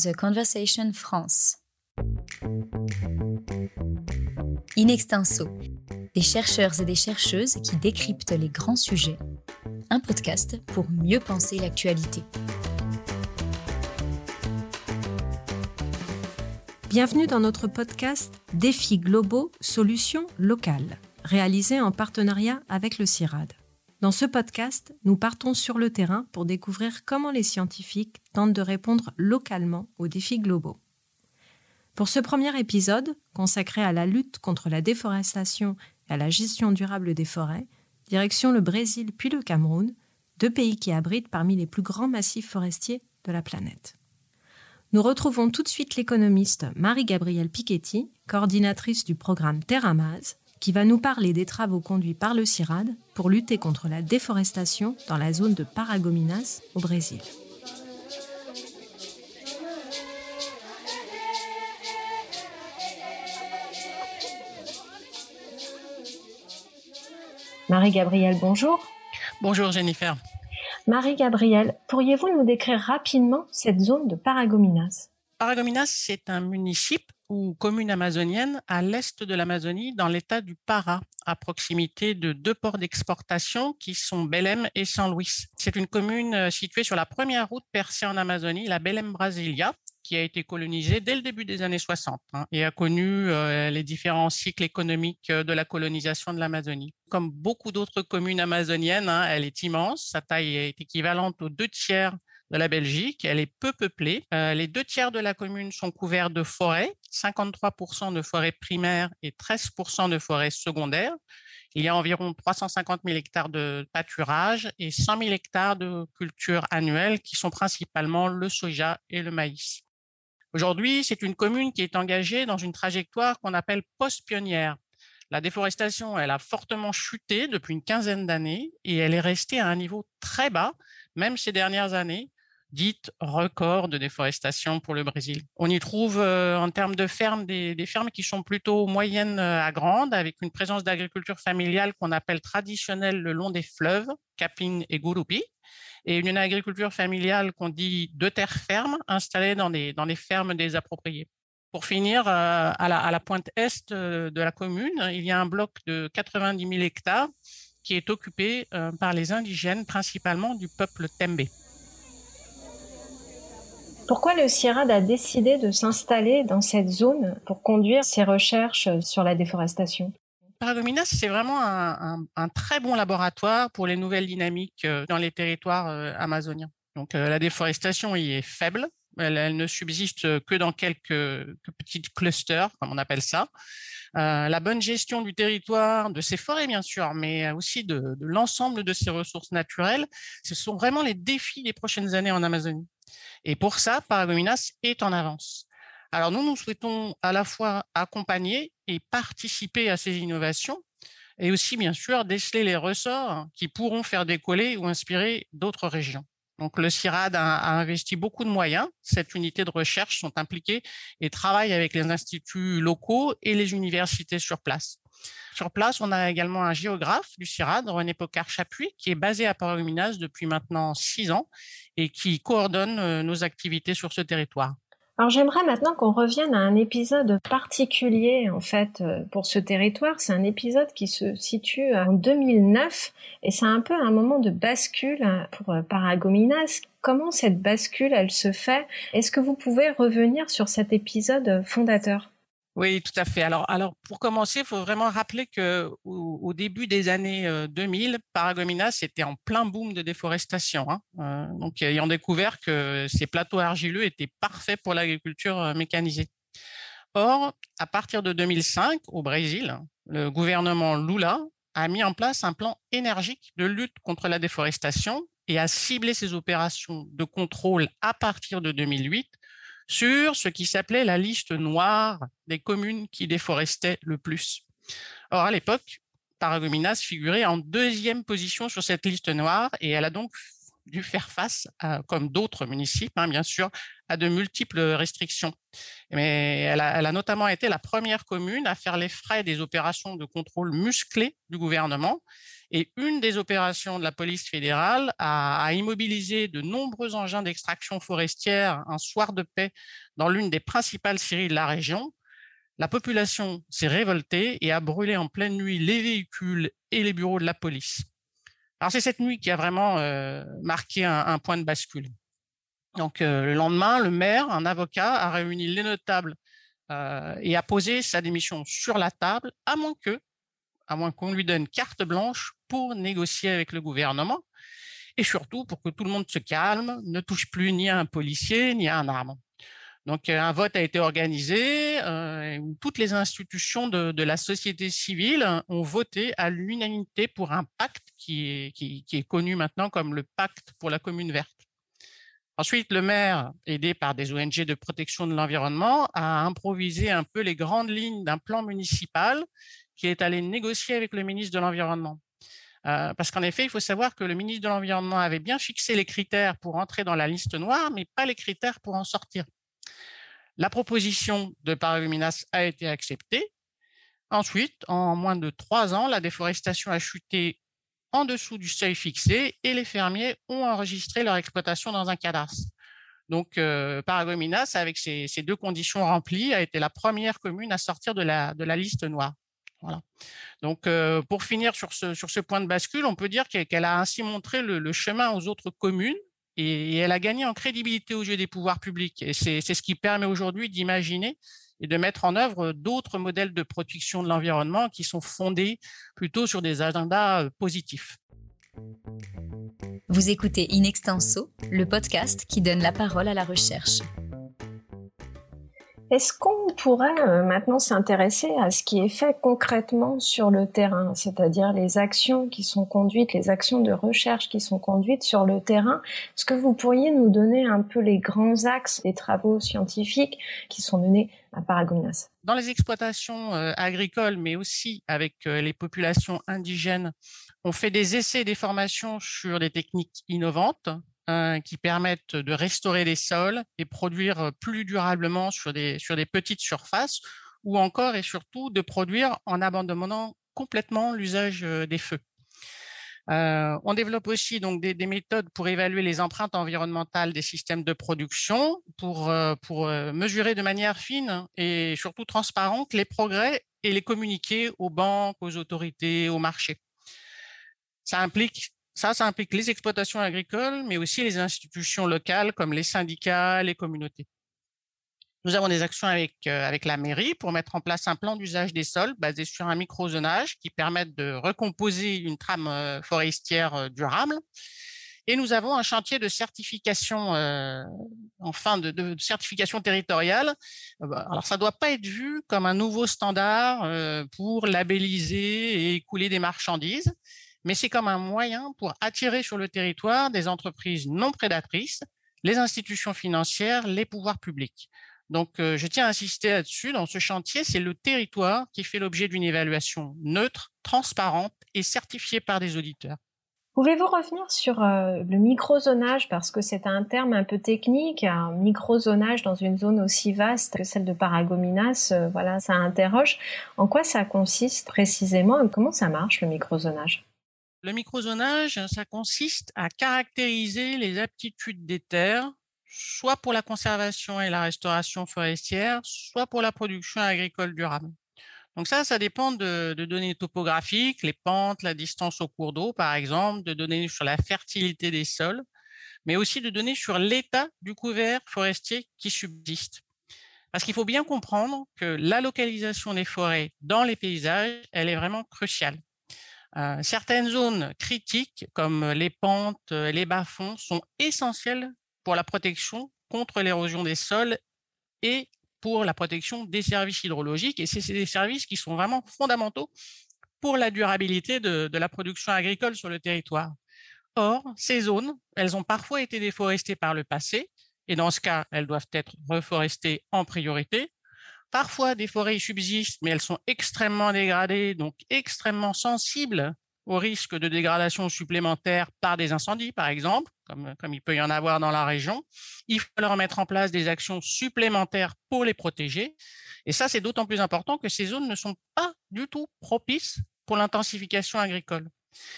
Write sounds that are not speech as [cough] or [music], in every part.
The Conversation France. In extenso, des chercheurs et des chercheuses qui décryptent les grands sujets. Un podcast pour mieux penser l'actualité. Bienvenue dans notre podcast Défis globaux, solutions locales, réalisé en partenariat avec le CIRAD. Dans ce podcast, nous partons sur le terrain pour découvrir comment les scientifiques tentent de répondre localement aux défis globaux. Pour ce premier épisode, consacré à la lutte contre la déforestation et à la gestion durable des forêts, direction le Brésil puis le Cameroun, deux pays qui abritent parmi les plus grands massifs forestiers de la planète. Nous retrouvons tout de suite l'économiste Marie-Gabrielle Piketty, coordinatrice du programme Terramaz, qui va nous parler des travaux conduits par le CIRAD pour lutter contre la déforestation dans la zone de Paragominas au Brésil. Marie-Gabrielle, bonjour. Bonjour Jennifer. Marie-Gabrielle, pourriez-vous nous décrire rapidement cette zone de Paragominas? Paragominas, c'est un municipe ou commune amazonienne à l'est de l'Amazonie, dans l'état du Para, à proximité de deux ports d'exportation qui sont Belém et San Luis. C'est une commune euh, située sur la première route percée en Amazonie, la Belém Brasilia, qui a été colonisée dès le début des années 60 hein, et a connu euh, les différents cycles économiques euh, de la colonisation de l'Amazonie. Comme beaucoup d'autres communes amazoniennes, hein, elle est immense. Sa taille est équivalente aux deux tiers de la Belgique. Elle est peu peuplée. Euh, les deux tiers de la commune sont couverts de forêts, 53% de forêts primaires et 13% de forêts secondaires. Il y a environ 350 000 hectares de pâturage et 100 000 hectares de cultures annuelles qui sont principalement le soja et le maïs. Aujourd'hui, c'est une commune qui est engagée dans une trajectoire qu'on appelle post-pionnière. La déforestation, elle a fortement chuté depuis une quinzaine d'années et elle est restée à un niveau très bas, même ces dernières années, dite record de déforestation pour le Brésil. On y trouve euh, en termes de fermes des, fermes qui sont plutôt moyennes euh, à grandes, avec une présence d'agriculture familiale qu'on appelle traditionnelle le long des fleuves, Capin et Gurupi, et une agriculture familiale qu'on dit de terre ferme, installée dans des, dans fermes désappropriées. Pour finir, euh, à la, à la pointe est de la commune, il y a un bloc de 90 000 hectares qui est occupé par les indigènes, principalement du peuple Tembe. Pourquoi le CIRAD a décidé de s'installer dans cette zone pour conduire ses recherches sur la déforestation? Paragominas, c'est vraiment un, très bon laboratoire pour les nouvelles dynamiques euh, dans les territoires euh, amazoniens. Donc euh, la déforestation y est faible, elle, ne subsiste que dans quelques, petits clusters, comme on appelle ça. la bonne gestion du territoire, de ses forêts bien sûr, mais aussi de l'ensemble de ses ressources naturelles, ce sont vraiment les défis des prochaines années en Amazonie. Et pour ça, Paragominas est en avance. Alors nous, nous souhaitons à la fois accompagner et participer à ces innovations et aussi, bien sûr, déceler les ressorts qui pourront faire décoller ou inspirer d'autres régions. Donc le CIRAD a, investi beaucoup de moyens. Cette unité de recherche sont impliquées et travaillent avec les instituts locaux et les universités sur place. Sur place, on a également un géographe du CIRAD, René Pocard-Chapuis, qui est basé à Paragominas depuis maintenant six ans et qui coordonne euh, nos activités sur ce territoire. Alors j'aimerais maintenant qu'on revienne à un épisode particulier en fait euh, pour ce territoire. C'est un épisode qui se situe en 2009 et c'est un peu un moment de bascule pour euh, Paragominas. Comment cette bascule elle se fait? Est-ce que vous pouvez revenir sur cet épisode fondateur? Oui, tout à fait. Alors, pour commencer, il faut vraiment rappeler que au, début des années 2000, euh, Paragominas était en plein boom de déforestation. Hein. Donc, ayant découvert que ces plateaux argileux étaient parfaits pour l'agriculture mécanisée. Or, à partir de 2005, au Brésil, le gouvernement Lula a mis en place un plan énergique de lutte contre la déforestation et a ciblé ses opérations de contrôle à partir de 2008 sur ce qui s'appelait la liste noire des communes qui déforestaient le plus. Or, à l'époque, Paragominas figurait en deuxième position sur cette liste noire et elle a donc dû faire face, comme d'autres municipes, hein, bien sûr, à de multiples restrictions. Mais elle a, elle a, notamment été la première commune à faire les frais des opérations de contrôle musclées du gouvernement Et une des opérations de la police fédérale a, immobilisé de nombreux engins d'extraction forestière un soir de paix dans l'une des principales scieries de la région. La population s'est révoltée et a brûlé en pleine nuit les véhicules et les bureaux de la police. Alors c'est cette nuit qui a vraiment euh, marqué un, point de bascule. Donc euh, le lendemain, le maire, un avocat, a réuni les notables euh, et a posé sa démission sur la table, à moins que, à moins qu'on lui donne carte blanche pour négocier avec le gouvernement, et surtout pour que tout le monde se calme, ne touche plus ni à un policier ni à un arme. Donc un vote a été organisé euh, où toutes les institutions de, la société civile ont voté à l'unanimité pour un pacte qui, est, connu maintenant comme le pacte pour la commune verte. Ensuite, le maire, aidé par des ONG de protection de l'environnement, a improvisé un peu les grandes lignes d'un plan municipal qui est allé négocier avec le ministre de l'Environnement. Euh, parce qu'en effet, il faut savoir que le ministre de l'Environnement avait bien fixé les critères pour entrer dans la liste noire, mais pas les critères pour en sortir. La proposition de Paragominas a été acceptée. Ensuite, en moins de trois ans, la déforestation a chuté en dessous du seuil fixé et les fermiers ont enregistré leur exploitation dans un cadastre. Donc, euh, Paragominas, avec ces, deux conditions remplies, a été la première commune à sortir de la, de la liste noire. Donc, euh, pour finir sur ce, sur ce point de bascule, on peut dire qu'elle a ainsi montré le, chemin aux autres communes et, elle a gagné en crédibilité aux yeux des pouvoirs publics. C'est ce qui permet aujourd'hui d'imaginer et de mettre en œuvre d'autres modèles de protection de l'environnement qui sont fondés plutôt sur des agendas euh, positifs. Vous écoutez In Extenso, le podcast qui donne la parole à la recherche. Est-ce qu'on pourrait euh, maintenant s'intéresser à ce qui est fait concrètement sur le terrain, c'est-à-dire les actions qui sont conduites, les actions de recherche qui sont conduites sur le terrain? Est-ce que vous pourriez nous donner un peu les grands axes des travaux scientifiques qui sont menés à Paragominas Dans les exploitations euh, agricoles, mais aussi avec euh, les populations indigènes, on fait des essais des formations sur des techniques innovantes euh, qui permettent de restaurer les sols et produire plus durablement sur des, sur des petites surfaces ou encore et surtout de produire en abandonnant complètement l'usage euh, des feux. Euh, on développe aussi donc des, méthodes pour évaluer les empreintes environnementales des systèmes de production, pour, pour mesurer de manière fine et surtout transparente les progrès et les communiquer aux banques, aux autorités, aux marchés. Ça implique ça, ça implique les exploitations agricoles, mais aussi les institutions locales comme les syndicats, les communautés. Nous avons des actions avec, euh, avec la mairie pour mettre en place un plan d'usage des sols basé sur un microzonage qui permette de recomposer une trame euh, forestière euh, durable. Et nous avons un chantier de certification, enfin de, certification territoriale. Bah, alors ça ne doit pas être vu comme un nouveau standard pour labelliser et écouler des marchandises mais c'est comme un moyen pour attirer sur le territoire des entreprises non prédatrices, les institutions financières, les pouvoirs publics. Donc, euh, je tiens à insister là-dessus. Dans ce chantier, c'est le territoire qui fait l'objet d'une évaluation neutre, transparente et certifiée par des auditeurs. Pouvez-vous revenir sur euh, le microzonage? Parce que c'est un terme un peu technique, un microzonage dans une zone aussi vaste que celle de Paragominas, euh, voilà, ça interroge. En quoi ça consiste précisément et comment ça marche le microzonage? Le microzonage, ça consiste à caractériser les aptitudes des terres, soit pour la conservation et la restauration forestière, soit pour la production agricole durable. Donc ça, ça dépend de, données topographiques, les pentes, la distance au cours d'eau, par exemple, de données sur la fertilité des sols, mais aussi de données sur l'état du couvert forestier qui subsiste. Parce qu'il faut bien comprendre que la localisation des forêts dans les paysages, elle est vraiment cruciale. Euh, certaines zones critiques, comme les pentes, les bas-fonds, sont essentielles pour la protection contre l'érosion des sols et pour la protection des services hydrologiques. Et c'est des services qui sont vraiment fondamentaux pour la durabilité de, la production agricole sur le territoire. Or, ces zones, elles ont parfois été déforestées par le passé, et dans ce cas, elles doivent être reforestées en priorité. Parfois, des forêts subsistent, mais elles sont extrêmement dégradées, donc extrêmement sensibles au risque de dégradation supplémentaire par des incendies, par exemple, comme, il peut y en avoir dans la région. Il faut leur mettre en place des actions supplémentaires pour les protéger. Et ça, c'est d'autant plus important que ces zones ne sont pas du tout propices pour l'intensification agricole.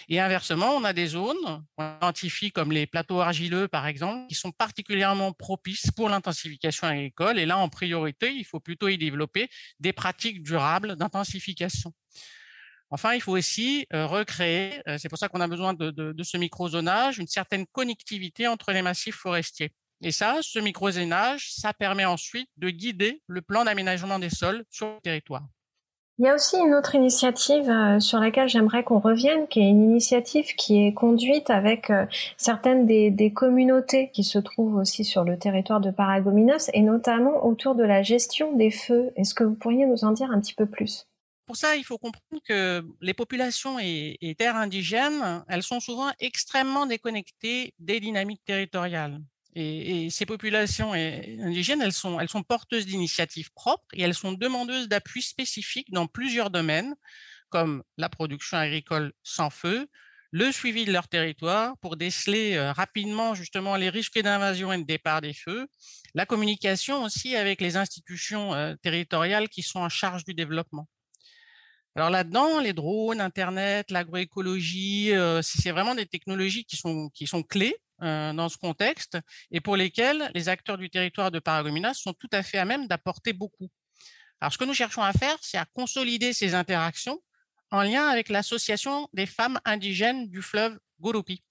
Et inversement, on a des zones qu'on identifie comme les plateaux argileux, par exemple, qui sont particulièrement propices pour l'intensification agricole. Et là, en priorité, il faut plutôt y développer des pratiques durables d'intensification. Enfin, il faut aussi euh, recréer, euh, c'est pour ça qu'on a besoin de, de ce microzonage, une certaine connectivité entre les massifs forestiers. Et ça, ce microzonage, ça permet ensuite de guider le plan d'aménagement des sols sur le territoire. Il y a aussi une autre initiative euh, sur laquelle j'aimerais qu'on revienne, qui est une initiative qui est conduite avec euh, certaines des, communautés qui se trouvent aussi sur le territoire de Paragominos, et notamment autour de la gestion des feux. Est-ce que vous pourriez nous en dire un petit peu plus? Pour ça, il faut comprendre que les populations et, et, terres indigènes, elles sont souvent extrêmement déconnectées des dynamiques territoriales. Et, ces populations indigènes, elles sont, porteuses d'initiatives propres et elles sont demandeuses d'appui spécifiques dans plusieurs domaines, comme la production agricole sans feu, le suivi de leur territoire pour déceler euh, rapidement justement les risques d'invasion et de départ des feux, la communication aussi avec les institutions euh, territoriales qui sont en charge du développement. Alors là-dedans, les drones, Internet, l'agroécologie, euh, c'est vraiment des technologies qui sont clés euh, dans ce contexte et pour lesquels les acteurs du territoire de Paragominas sont tout à fait à même d'apporter beaucoup. Alors, ce que nous cherchons à faire, c'est à consolider ces interactions en lien avec l'association des femmes indigènes du fleuve Gurupi.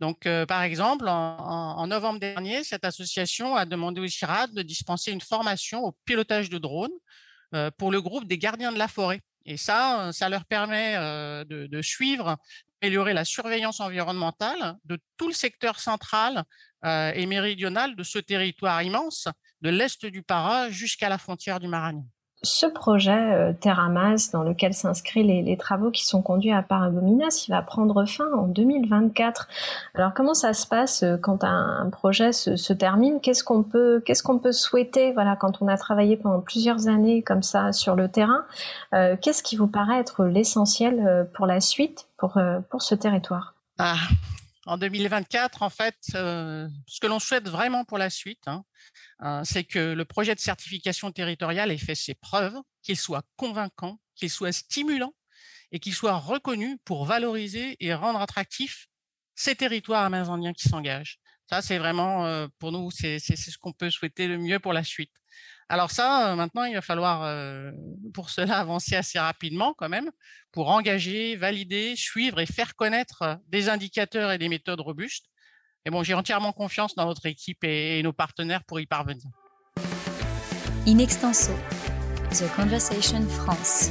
Donc, euh, par exemple, en, novembre dernier, cette association a demandé au CIRAD de dispenser une formation au pilotage de drones euh, pour le groupe des gardiens de la forêt. Et ça, ça leur permet de, suivre améliorer la surveillance environnementale de tout le secteur central euh, et méridional de ce territoire immense, de l'est du Para jusqu'à la frontière du Maranhão ce projet euh, Terramas, dans lequel s'inscrivent les, travaux qui sont conduits à Paragominas, il va prendre fin en 2024. Alors comment ça se passe euh, quand un, projet se, termine? Qu'est-ce qu'on peut, qu'est-ce qu'on peut souhaiter Voilà, quand on a travaillé pendant plusieurs années comme ça sur le terrain, euh, qu'est-ce qui vous paraît être l'essentiel pour la suite pour pour ce territoire? Ah, En 2024, en fait, ce que l'on souhaite vraiment pour la suite. Hein, Hein, c'est que le projet de certification territoriale ait fait ses preuves, qu'il soit convaincant, qu'il soit stimulant et qu'il soit reconnu pour valoriser et rendre attractif ces territoires amazoniens qui s'engagent. Ça, c'est vraiment, euh, pour nous, c'est ce qu'on peut souhaiter le mieux pour la suite. Alors ça, euh, maintenant, il va falloir, euh, pour cela, [laughs] avancer assez rapidement quand même, pour engager, valider, suivre et faire connaître des indicateurs et des méthodes robustes et bon, j'ai entièrement confiance dans notre équipe et, nos partenaires pour y parvenir. In extenso, The Conversation France.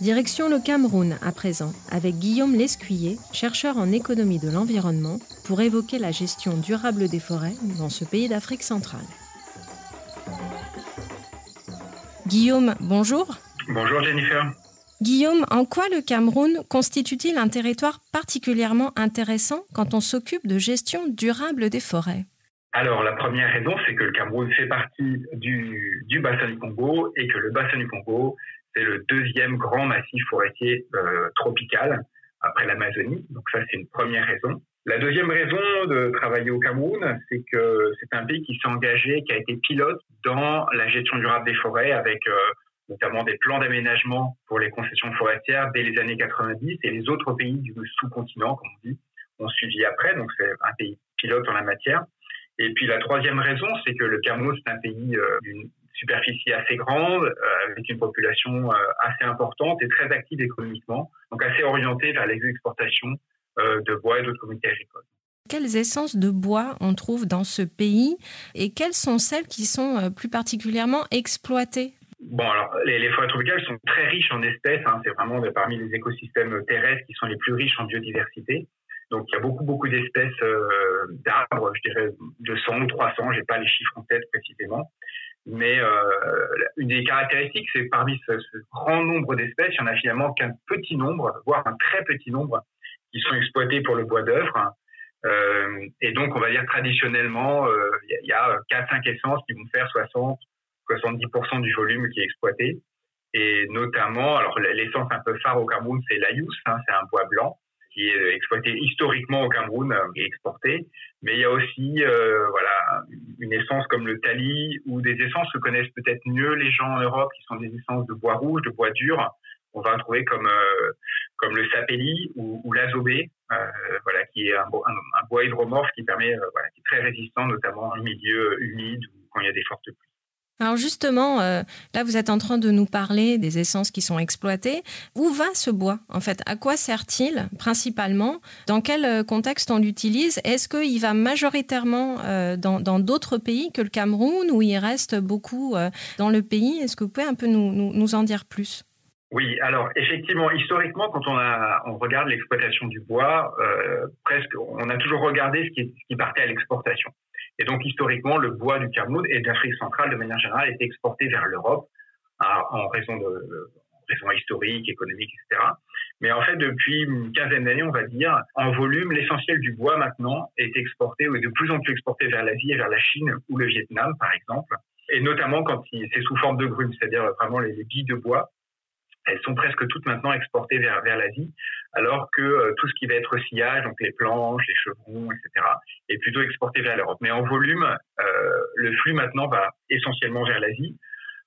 Direction le Cameroun à présent, avec Guillaume Lescuyer, chercheur en économie de l'environnement, pour évoquer la gestion durable des forêts dans ce pays d'Afrique centrale. Guillaume, bonjour. Bonjour Jennifer. Guillaume, en quoi le Cameroun constitue-t-il un territoire particulièrement intéressant quand on s'occupe de gestion durable des forêts? Alors, la première raison, c'est que le Cameroun fait partie du, bassin du Congo et que le bassin du Congo, c'est le deuxième grand massif forestier euh, tropical après l'Amazonie. Donc ça, c'est une première raison. La deuxième raison de travailler au Cameroun, c'est que c'est un pays qui s'est engagé, qui a été pilote dans la gestion durable des forêts avec euh, notamment des plans d'aménagement pour les concessions forestières dès les années 90 et les autres pays du sous-continent, comme on dit, ont suivi après. Donc c'est un pays pilote en la matière. Et puis la troisième raison, c'est que le Cameroun, c'est un pays euh, d'une superficie assez grande, euh, avec une population euh, assez importante et très active économiquement, donc assez orientée vers les exportations de bois et d'autres communautés agricoles. Quelles essences de bois on trouve dans ce pays et quelles sont celles qui sont plus particulièrement exploitées Bon, alors, les, forêts tropicales sont très riches en espèces. Hein. c'est vraiment parmi les écosystèmes terrestres qui sont les plus riches en biodiversité. Donc, il y a beaucoup, beaucoup d'espèces euh, d'arbres, je dirais 200 ou 300, j'ai pas les chiffres en tête précisément. Mais euh, une des caractéristiques, c'est parmi ce, grand nombre d'espèces, il y en a finalement qu'un petit nombre, voire un très petit nombre, qui sont exploités pour le bois d'œuvre. Euh, et donc, on va dire traditionnellement, il y, y, a 4-5 essences qui vont faire 60 70% du volume qui est exploité. Et notamment, alors l'essence un peu phare au Cameroun, c'est l'ayus, hein, c'est un bois blanc qui est exploité historiquement au Cameroun et exporté. Mais il y a aussi voilà une essence comme le tali ou des essences que connaissent peut-être mieux les gens en Europe, qui sont des essences de bois rouge, de bois dur. On va trouver comme comme le sapelli ou, ou l'azobé, voilà, qui est un, bois hydromorphe qui permet, voilà, qui est très résistant, notamment en milieu humide ou quand il y a des fortes pluies. Alors justement, euh, là, vous êtes en train de nous parler des essences qui sont exploitées. Où va ce bois, en fait? À quoi sert-il principalement? Dans quel euh, contexte on l'utilise? Est-ce qu'il va majoritairement euh, dans d'autres pays que le Cameroun ou il reste beaucoup dans le pays? Est-ce que vous pouvez un peu nous, nous, en dire plus? Oui, alors effectivement, historiquement, quand on, regarde l'exploitation du bois, presque, on a toujours regardé ce qui partait à l'exportation. Et donc, historiquement, le bois du Cameroun et d'Afrique centrale, de manière générale, était exporté vers l'Europe en raison de raisons historiques, économiques, etc. Mais en fait, depuis une quinzaine d'années, on va dire, en volume, l'essentiel du bois maintenant est exporté ou est de plus en plus exporté vers l'Asie et vers la Chine ou le Vietnam, par exemple. Et notamment quand c'est sous forme de grumes, c'est-à-dire vraiment les, les billes de bois elles sont presque toutes maintenant exportées vers, vers l'Asie, alors que euh, tout ce qui va être sillage, donc les planches, les chevrons, etc., est plutôt exporté vers l'Europe. Mais en volume, euh, le flux maintenant va essentiellement vers l'Asie.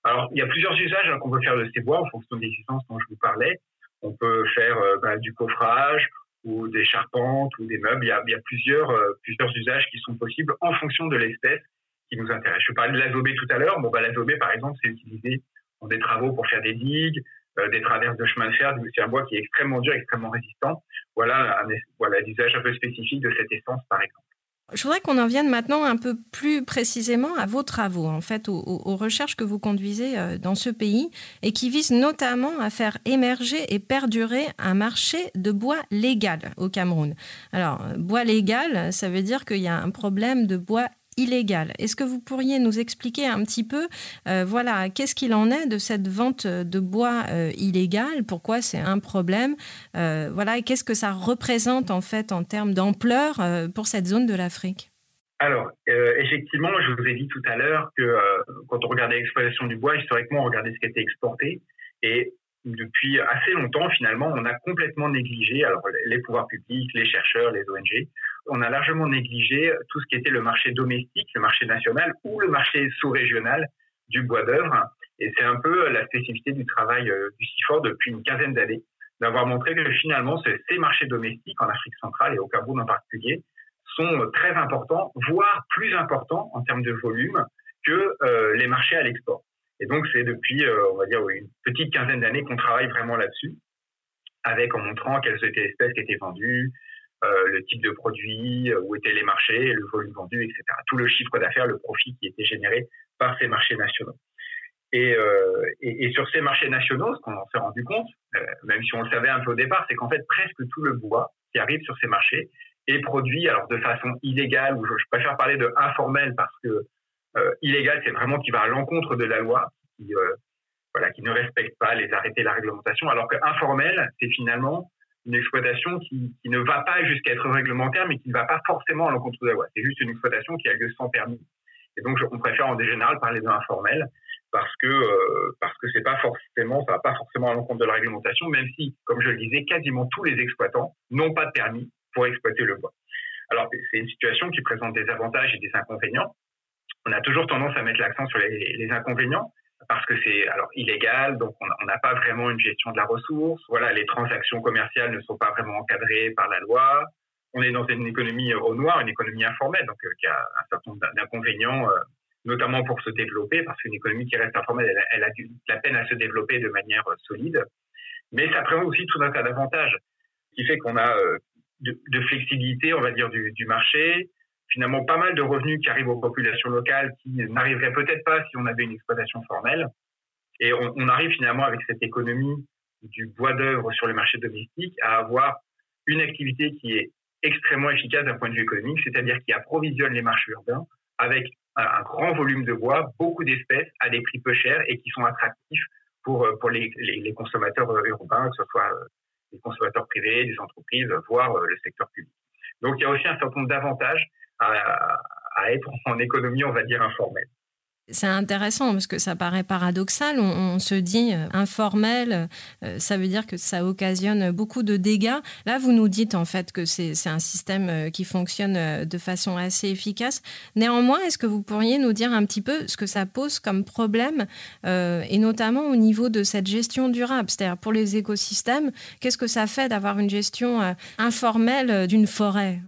Alors, il y a plusieurs usages hein, qu'on peut faire de ces bois en fonction des essences dont je vous parlais. On peut faire euh, bah, du coffrage ou des charpentes ou des meubles. Il y a, il y a plusieurs, plusieurs usages qui sont possibles en fonction de l'espèce qui nous intéresse. Je parlais de l'azobé tout à l'heure. Bon, bah, l'azobé, par exemple, c'est utilisé dans des travaux pour faire des digues, euh, des traverses de chemin de fer, c'est un bois qui est extrêmement dur, extrêmement résistant. Voilà un voilà l'usage un peu spécifique de cette essence, par exemple. Je voudrais qu'on en vienne maintenant un peu plus précisément à vos travaux, en fait, aux, aux, recherches que vous conduisez euh, dans ce pays et qui visent notamment à faire émerger et perdurer un marché de bois légal au Cameroun. Alors, bois légal, ça veut dire qu'il y a un problème de bois illégale. Est-ce que vous pourriez nous expliquer un petit peu, euh, voilà, qu'est-ce qu'il en est de cette vente de bois euh, illégal Pourquoi c'est un problème? Euh, Voilà, qu'est-ce que ça représente en fait en termes d'ampleur pour cette zone de l'Afrique? Alors, effectivement, je vous ai dit tout à l'heure que quand on regardait l'exploitation du bois, historiquement, on regardait ce qui était exporté. Et depuis assez longtemps, finalement, on a complètement négligé alors, les pouvoirs publics, les chercheurs, les ONG, on a largement négligé tout ce qui était le marché domestique, le marché national ou le marché sous-régional du bois d'œuvre. Et c'est un peu la spécificité du travail euh, du CIFOR depuis une quinzaine d'années, d'avoir montré que finalement ces marchés domestiques en Afrique centrale et au Cameroun en particulier sont très importants, voire plus importants en termes de volume que euh, les marchés à l'export. Et donc c'est depuis, euh, on va dire, une petite quinzaine d'années qu'on travaille vraiment là-dessus, avec en montrant quelles étaient les espèces qui étaient vendues, euh, le type de produit, euh, où étaient les marchés, le volume vendu, etc. Tout le chiffre d'affaires, le profit qui était généré par ces marchés nationaux. Et, euh, et, sur ces marchés nationaux, ce qu'on s'est rendu compte, même si on le savait un peu au départ, c'est qu'en fait presque tout le bois qui arrive sur ces marchés est produit alors de façon illégale, ou je, préfère parler de informel parce que illégal, c'est vraiment qui va à l'encontre de la loi, qui, voilà, qui ne respecte pas les arrêtés, la réglementation, alors que informel, c'est finalement une exploitation qui, ne va pas jusqu'à être réglementaire, mais qui ne va pas forcément à l'encontre de la loi. C'est juste une exploitation qui a lieu sans permis. Et donc, on préfère en général parler de informel parce que euh, parce que c'est pas forcément, ça va pas forcément à l'encontre de la réglementation, même si, comme je le disais, quasiment tous les exploitants n'ont pas de permis pour exploiter le bois. Alors, c'est une situation qui présente des avantages et des inconvénients. On a toujours tendance à mettre l'accent sur les inconvénients, parce que c'est alors illégal, donc on n'a pas vraiment une gestion de la ressource. Voilà, les transactions commerciales ne sont pas vraiment encadrées par la loi. On est dans une économie au noir, une économie informelle, donc euh, qui a un certain nombre d'inconvénients, euh, notamment pour se développer, parce qu'une économie qui reste informelle, elle, a du, la peine à se développer de manière euh, solide. Mais ça présente aussi tout un tas d'avantages, qui fait qu'on a de, de, flexibilité, on va dire, du marché, finalement pas mal de revenus qui arrivent aux populations locales qui n'arriveraient peut-être pas si on avait une exploitation formelle. Et on, arrive finalement avec cette économie du bois d'œuvre sur le marché domestique à avoir une activité qui est extrêmement efficace d'un point de vue économique, c'est-à-dire qui approvisionne les marchés urbains avec un, grand volume de bois, beaucoup d'espèces à des prix peu chers et qui sont attractifs pour, pour les, consommateurs urbains, que ce soit les consommateurs privés, des entreprises, voire le secteur public. Donc il y a aussi un certain nombre d'avantages à, être en économie, on va dire, informelle. C'est intéressant parce que ça paraît paradoxal. On, se dit euh, informel, euh, ça veut dire que ça occasionne beaucoup de dégâts. Là, vous nous dites en fait que c'est un système euh, qui fonctionne de façon assez efficace. Néanmoins, est-ce que vous pourriez nous dire un petit peu ce que ça pose comme problème, et notamment au niveau de cette gestion durable? C'est-à-dire pour les écosystèmes, qu'est-ce que ça fait d'avoir une gestion informelle d'une forêt?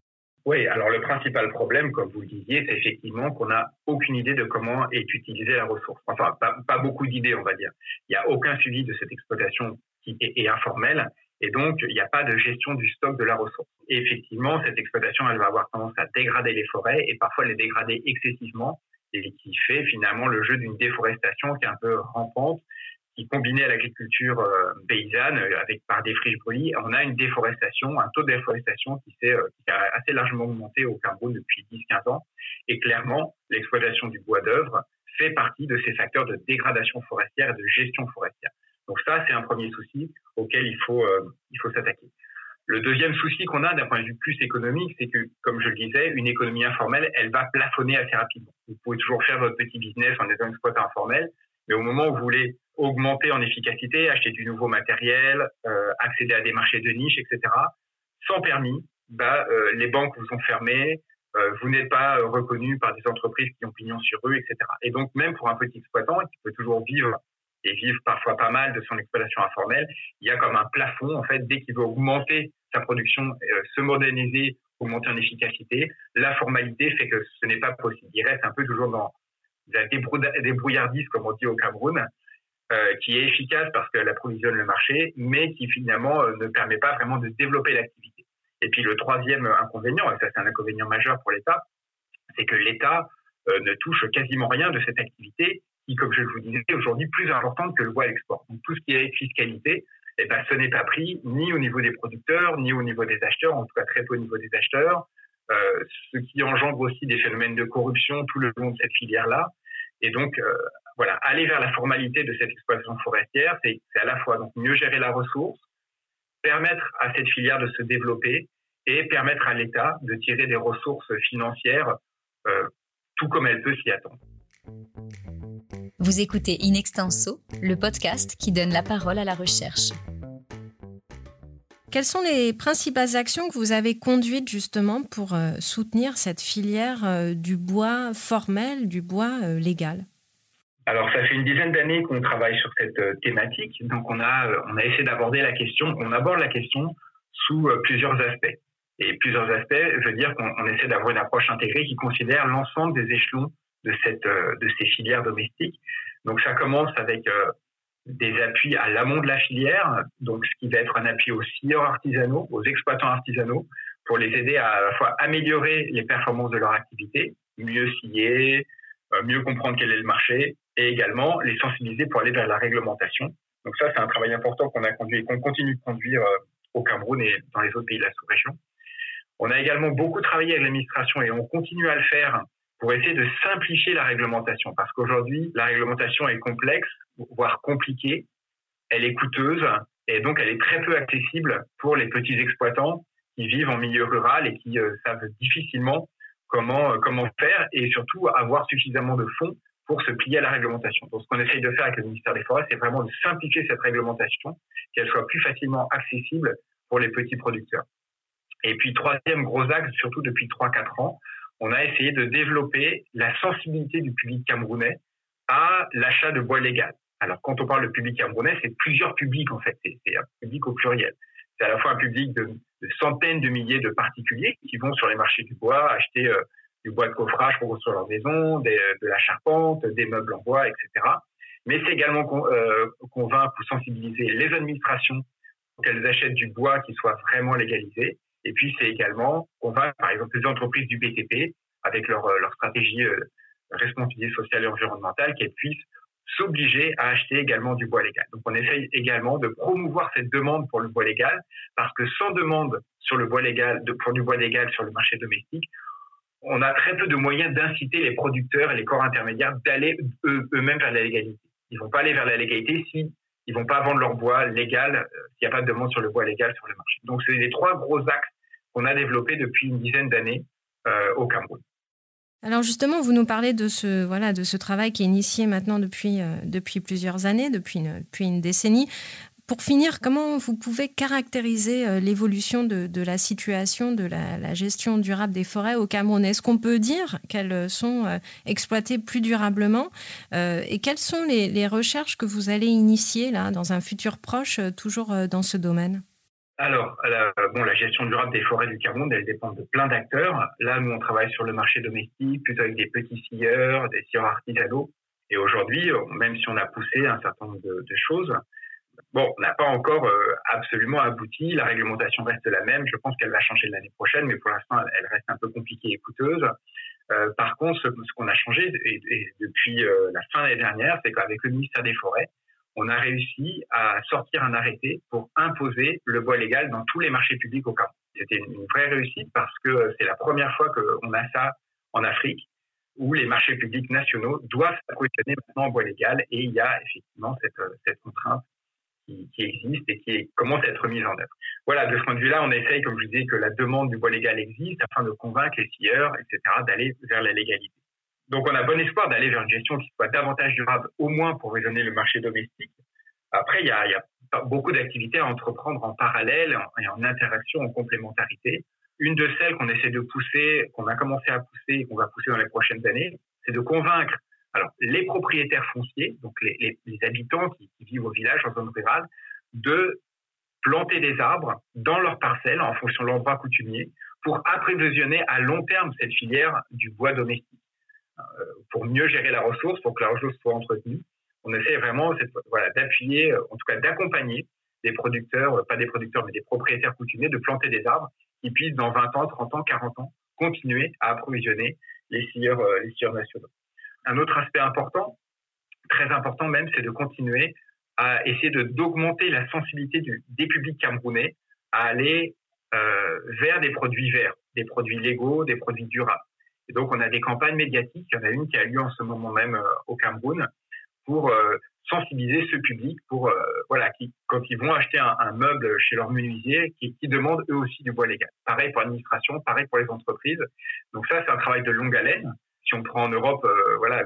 Oui, alors le principal problème, comme vous le disiez, c'est effectivement qu'on n'a aucune idée de comment est utilisée la ressource. Enfin, pas, beaucoup d'idées, on va dire. Il n'y a aucun suivi de cette exploitation qui est, informelle, et donc il n'y a pas de gestion du stock de la ressource. Et effectivement, cette exploitation, elle va avoir tendance à dégrader les forêts et parfois les dégrader excessivement, et qui fait finalement le jeu d'une déforestation qui est un peu rampante qui combiné à l'agriculture euh, paysanne euh, avec par des friches brûlées, on a une déforestation, un taux de déforestation qui, euh, qui a assez largement augmenté au Cameroun depuis 10-15 ans. Et clairement, l'exploitation du bois d'œuvre fait partie de ces facteurs de dégradation forestière et de gestion forestière. Donc ça, c'est un premier souci auquel il faut, il faut s'attaquer. Le deuxième souci qu'on a d'un point de vue plus économique, c'est que, comme je le disais, une économie informelle, elle va plafonner assez rapidement. Vous pouvez toujours faire votre petit business en étant exploitant informel, mais au moment où vous voulez augmenter en efficacité, acheter du nouveau matériel, euh, accéder à des marchés de niche, etc., sans permis, bah, euh, les banques vous ont fermé, euh, vous n'êtes pas reconnu par des entreprises qui ont pignon sur rue, etc. Et donc, même pour un petit exploitant qui peut toujours vivre et vivre parfois pas mal de son exploitation informelle, il y a comme un plafond, en fait, dès qu'il veut augmenter sa production, se moderniser, augmenter en efficacité, la formalité fait que ce n'est pas possible. Il reste un peu toujours dans la débrouillardise, comme on dit au Cameroun, euh, qui est efficace parce qu'elle approvisionne le marché, mais qui finalement euh, ne permet pas vraiment de développer l'activité. Et puis le troisième inconvénient, et ça c'est un inconvénient majeur pour l'État, c'est que l'État euh, ne touche quasiment rien de cette activité qui, comme je vous disais, est aujourd'hui plus importante que le bois à l'export. Tout ce qui est fiscalité, eh ben, ce n'est pas pris ni au niveau des producteurs, ni au niveau des acheteurs, en tout cas très peu au niveau des acheteurs, euh, ce qui engendre aussi des phénomènes de corruption tout le long de cette filière-là. Et donc, euh, voilà, aller vers la formalité de cette exploitation forestière, c'est à la fois donc mieux gérer la ressource, permettre à cette filière de se développer et permettre à l'État de tirer des ressources financières euh, tout comme elle peut s'y attendre. Vous écoutez In Extenso, le podcast qui donne la parole à la recherche. Quelles sont les principales actions que vous avez conduites justement pour euh, soutenir cette filière euh, du bois formel, du bois euh, légal? Alors, ça fait une dizaine d'années qu'on travaille sur cette thématique. Donc, on a, on a essayé d'aborder la question, on aborde la question sous plusieurs aspects. Et plusieurs aspects veut dire qu'on essaie d'avoir une approche intégrée qui considère l'ensemble des échelons de, cette, de ces filières domestiques. Donc, ça commence avec des appuis à l'amont de la filière, donc ce qui va être un appui aux scieurs artisanaux, aux exploitants artisanaux, pour les aider à, à la fois améliorer les performances de leur activité, mieux scier, euh, mieux comprendre quel est le marché, et également les sensibiliser pour aller vers la réglementation. Donc ça, c'est un travail important qu'on a conduit et qu'on continue de conduire euh, au Cameroun et dans les autres pays de la sous-région. On a également beaucoup travaillé avec l'administration et on continue à le faire pour essayer de simplifier la réglementation. Parce qu'aujourd'hui, la réglementation est complexe, voire compliquée, elle est coûteuse et donc elle est très peu accessible pour les petits exploitants qui vivent en milieu rural et qui euh, savent difficilement comment, euh, comment faire et surtout avoir suffisamment de fonds pour se plier à la réglementation. Donc ce qu'on essaye de faire avec le ministère des Forêts, c'est vraiment de simplifier cette réglementation, qu'elle soit plus facilement accessible pour les petits producteurs. Et puis troisième gros axe, surtout depuis 3-4 ans, on a essayé de développer la sensibilité du public camerounais à l'achat de bois légal. Alors, quand on parle de public camerounais, c'est plusieurs publics, en fait. C'est un public au pluriel. C'est à la fois un public de, centaines de milliers de particuliers qui vont sur les marchés du bois acheter euh, du bois de coffrage pour construire leur maison, de la charpente, des meubles en bois, etc. Mais c'est également euh, convaincre ou sensibiliser les administrations pour qu'elles achètent du bois qui soit vraiment légalisé et puis, c'est également convaincre, par exemple, les entreprises du BTP, avec leur, euh, leur stratégie euh, responsabilité sociale et environnementale, qu'elles puissent s'obliger à acheter également du bois légal. Donc, on essaye également de promouvoir cette demande pour le bois légal, parce que sans demande sur le bois légal, de, pour du bois légal sur le marché domestique, on a très peu de moyens d'inciter les producteurs et les corps intermédiaires d'aller eux-mêmes vers la légalité. Ils vont pas aller vers la légalité si ils vont pas vendre leur bois légal euh, s'il n'y a pas de demande sur le bois légal sur le marché. Donc, c'est les trois gros axes qu'on a développé depuis une dizaine d'années euh, au Cameroun. Alors justement, vous nous parlez de ce, voilà, de ce travail qui est initié maintenant depuis, euh, depuis plusieurs années, depuis une, depuis une décennie. Pour finir, comment vous pouvez caractériser euh, l'évolution de, de, la situation de la, gestion durable des forêts au Cameroun? Est-ce qu'on peut dire qu'elles sont exploitées plus durablement Et quelles sont les, les, recherches que vous allez initier là, dans un futur proche, toujours dans ce domaine? Alors, la, bon, la gestion durable des forêts du Cameroun, elle dépend de plein d'acteurs. Là, nous, on travaille sur le marché domestique, plutôt avec des petits scieurs, des scieurs artisanaux. Et aujourd'hui, même si on a poussé un certain nombre de, choses, Bon, on n'a pas encore euh, absolument abouti. La réglementation reste la même. Je pense qu'elle va changer l'année prochaine, mais pour l'instant, elle reste un peu compliquée et coûteuse. Euh, par contre, ce, qu'on a changé et, depuis euh, la fin de l'année dernière, c'est qu'avec le ministère des Forêts, on a réussi à sortir un arrêté pour imposer le bois légal dans tous les marchés publics au Cameroun. C'était une, vraie réussite parce que c'est la première fois qu'on a ça en Afrique où les marchés publics nationaux doivent s'approvisionner maintenant en bois légal et il y a effectivement cette, cette contrainte qui, existe et qui commence à être mise en œuvre. Voilà, de ce point de vue-là, on essaye, comme je vous disais, que la demande du bois légal existe afin de convaincre les scieurs, etc., d'aller vers la légalité. Donc, on a bon espoir d'aller vers une gestion qui soit davantage durable, au moins pour raisonner le marché domestique. Après, il y a, beaucoup d'activités à entreprendre en parallèle et en interaction, en complémentarité. Une de celles qu'on essaie de pousser, qu'on a commencé à pousser et qu'on va pousser dans les prochaines années, c'est de convaincre alors, les propriétaires fonciers, donc les habitants qui, qui, vivent au village, en zone rurale, de planter des arbres dans leurs parcelles en fonction de l'endroit coutumier pour approvisionner à long terme cette filière du bois domestique. Euh, pour mieux gérer la ressource, pour que la ressource soit entretenue, on essaie vraiment voilà, d'appuyer, euh, en tout cas d'accompagner des producteurs, euh, pas des producteurs, mais des propriétaires coutumiers, de planter des arbres qui puissent dans 20 ans, 30 ans, 40 ans continuer à approvisionner les scieurs, nationaux. Un autre aspect important, très important même, c'est de continuer à essayer d'augmenter la sensibilité des publics camerounais à aller vers des produits verts, des produits légaux, des produits durables. Et donc, on a des campagnes médiatiques. Il y en a une qui a lieu en ce moment même euh, au Cameroun pour euh, sensibiliser ce public pour, euh, voilà, qui, quand ils vont acheter un, meuble chez leur menuisier, qui, demandent eux aussi du bois légal. Pareil pour l'administration, pareil pour les entreprises. Donc ça, c'est un travail de longue haleine si on prend en Europe, voilà,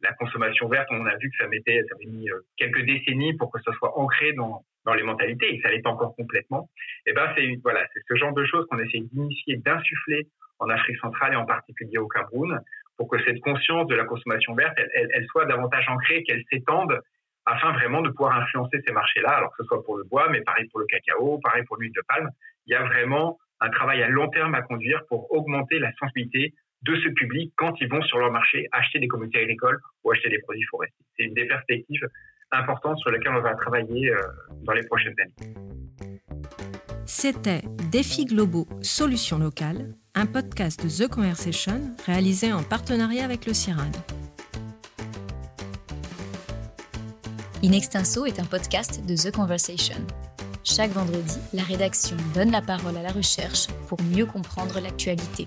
la consommation verte, on a vu que ça mettait, ça avait mis quelques décennies pour que ça soit ancré dans, dans les mentalités et ça l'est encore complètement. Et ben c'est voilà, c'est ce genre de choses qu'on essaie d'initier, d'insuffler en Afrique centrale et en particulier au Cameroun, pour que cette conscience de la consommation verte, elle, elle, elle soit davantage ancrée, qu'elle s'étende, afin vraiment de pouvoir influencer ces marchés-là, alors que ce soit pour le bois, mais pareil pour le cacao, pareil pour l'huile de palme. Il y a vraiment un travail à long terme à conduire pour augmenter la sensibilité de ce public quand ils vont sur leur marché acheter des communautés agricoles ou acheter des produits forestiers. C'est une des perspectives importantes sur lesquelles on va travailler euh, dans les prochaines années. C'était Défis globaux, solutions locales, un podcast de The Conversation réalisé en partenariat avec le CIRAD. In Extenso est un podcast de The Conversation. Chaque vendredi, la rédaction donne la parole à la recherche pour mieux comprendre l'actualité.